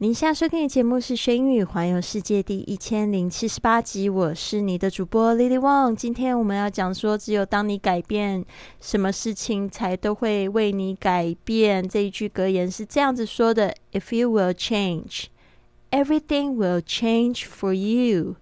您现在收听的节目是《学英语环游世界》第一千零七十八集，我是你的主播 Lily Wang。今天我们要讲说，只有当你改变，什么事情才都会为你改变。这一句格言是这样子说的：If you will change, everything will change for you.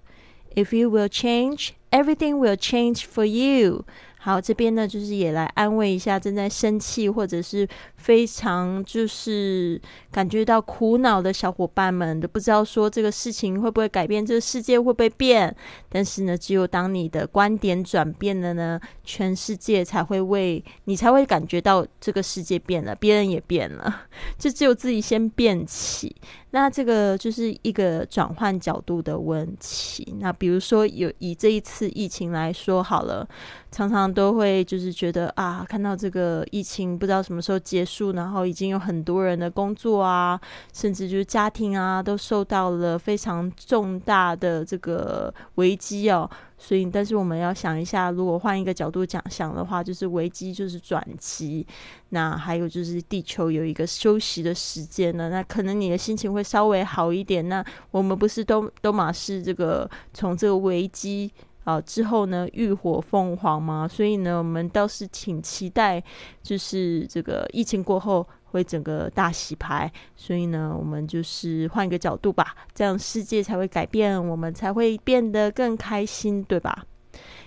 If you will change, everything will change for you. 好，这边呢，就是也来安慰一下正在生气或者是非常就是感觉到苦恼的小伙伴们，都不知道说这个事情会不会改变，这个世界会不会变。但是呢，只有当你的观点转变了呢，全世界才会为你才会感觉到这个世界变了，别人也变了，就只有自己先变起。那这个就是一个转换角度的问题。那比如说，有以这一次疫情来说好了，常常都会就是觉得啊，看到这个疫情不知道什么时候结束，然后已经有很多人的工作啊，甚至就是家庭啊，都受到了非常重大的这个危机哦。所以，但是我们要想一下，如果换一个角度讲想的话，就是危机就是转机。那还有就是地球有一个休息的时间呢，那可能你的心情会稍微好一点。那我们不是都都马是这个从这个危机啊之后呢浴火凤凰嘛？所以呢，我们倒是挺期待，就是这个疫情过后。会整个大洗牌，所以呢，我们就是换一个角度吧，这样世界才会改变，我们才会变得更开心，对吧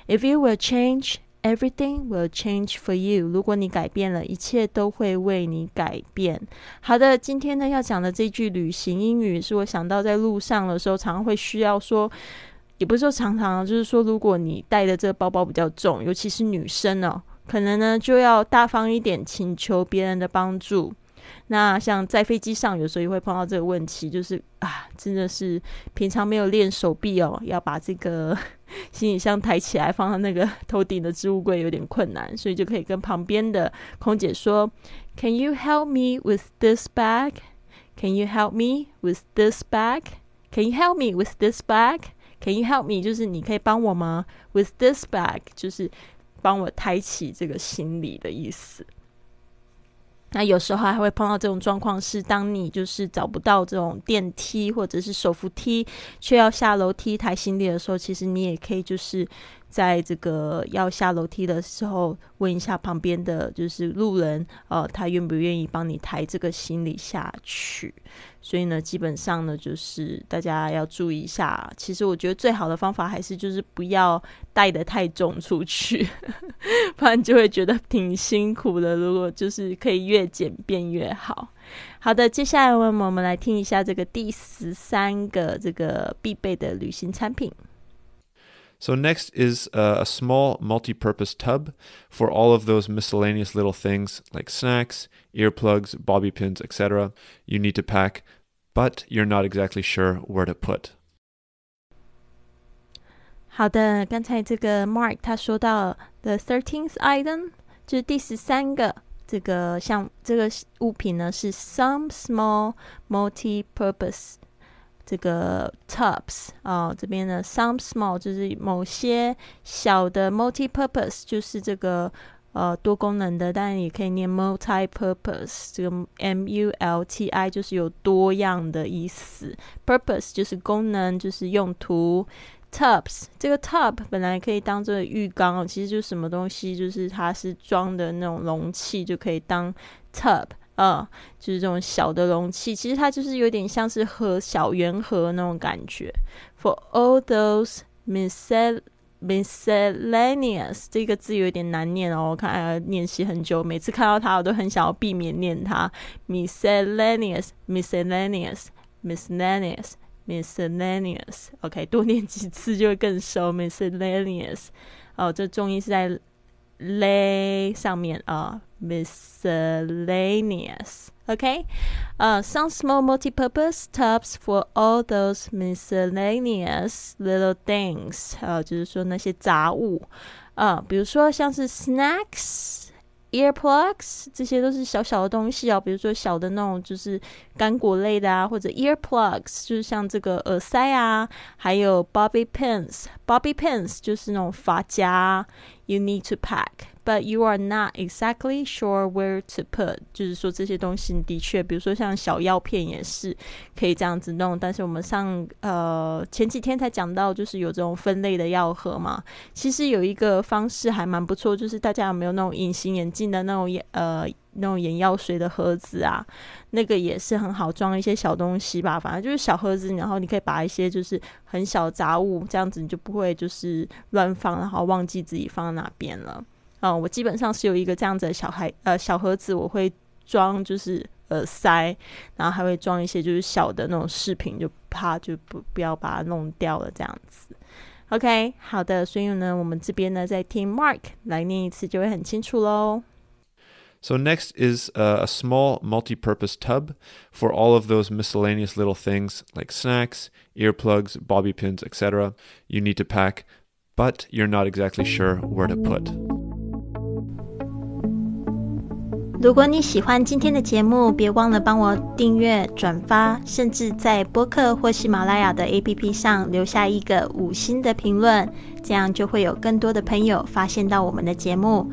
？If you will change, everything will change for you。如果你改变了，一切都会为你改变。好的，今天呢要讲的这句旅行英语，是我想到在路上的时候，常常会需要说，也不是说常常，就是说，如果你带的这个包包比较重，尤其是女生哦，可能呢就要大方一点，请求别人的帮助。那像在飞机上，有时候也会碰到这个问题，就是啊，真的是平常没有练手臂哦，要把这个 行李箱抬起来放到那个头顶的置物柜有点困难，所以就可以跟旁边的空姐说：“Can you help me with this bag? Can you help me with this bag? Can you help me with this bag? Can you help me？就是你可以帮我吗？With this bag，就是帮我抬起这个行李的意思。”那有时候还会碰到这种状况，是当你就是找不到这种电梯或者是手扶梯，却要下楼梯抬行李的时候，其实你也可以就是。在这个要下楼梯的时候，问一下旁边的就是路人，呃，他愿不愿意帮你抬这个行李下去？所以呢，基本上呢，就是大家要注意一下。其实我觉得最好的方法还是就是不要带的太重出去，不然就会觉得挺辛苦的。如果就是可以越简便越好。好的，接下来我们我们来听一下这个第十三个这个必备的旅行产品。So next is a, a small multi-purpose tub for all of those miscellaneous little things like snacks, earplugs, bobby pins, etc. you need to pack, but you're not exactly sure where to put. 好的，刚才这个 Mark 他说到 the thirteenth item 就是第十三个这个像这个物品呢是 some small multi-purpose 这个 tubs 啊，这边呢，some small 就是某些小的 multi-purpose，就是这个呃多功能的，当然也可以念 multi-purpose。这个 M-U-L-T-I 就是有多样的意思，purpose 就是功能，就是用途。tubs 这个 tub 本来可以当做浴缸，其实就什么东西，就是它是装的那种容器，就可以当 tub。嗯，就是这种小的容器，其实它就是有点像是和小圆盒那种感觉。For all those miscel miscellaneous 这个字有点难念哦，我看要练习很久，每次看到它我都很想要避免念它。miscellaneous miscellaneous miscellaneous miscellaneous OK，多念几次就会更熟。miscellaneous 哦，这重音是在 l 上面啊。Miscellaneous OK，呃、uh,，some small multi-purpose tubs for all those miscellaneous little things，呃，就是说那些杂物，呃，比如说像是 snacks。Earplugs 这些都是小小的东西哦，比如说小的那种就是干果类的啊，或者 earplugs 就是像这个耳塞啊，还有 bobby pins，bobby pins 就是那种发夹，you need to pack。But you are not exactly sure where to put，就是说这些东西的确，比如说像小药片也是可以这样子弄。但是我们上呃前几天才讲到，就是有这种分类的药盒嘛。其实有一个方式还蛮不错，就是大家有没有那种隐形眼镜的那种眼呃那种眼药水的盒子啊？那个也是很好装一些小东西吧。反正就是小盒子，然后你可以把一些就是很小杂物这样子，你就不会就是乱放，然后忘记自己放在哪边了。嗯，我基本上是有一个这样子的小孩呃小盒子，我会装就是耳塞，然后还会装一些就是小的那种饰品，就怕就不不要把它弄掉了这样子。OK，好的，所以呢，我们这边呢再听 Mark 来念一次就会很清楚喽。So next is uh, a small multi-purpose tub for all of those miscellaneous little things like snacks, earplugs, bobby pins, etc. You need to pack, but you're not exactly sure where to put. 如果你喜欢今天的节目，别忘了帮我订阅、转发，甚至在播客或喜马拉雅的 APP 上留下一个五星的评论，这样就会有更多的朋友发现到我们的节目，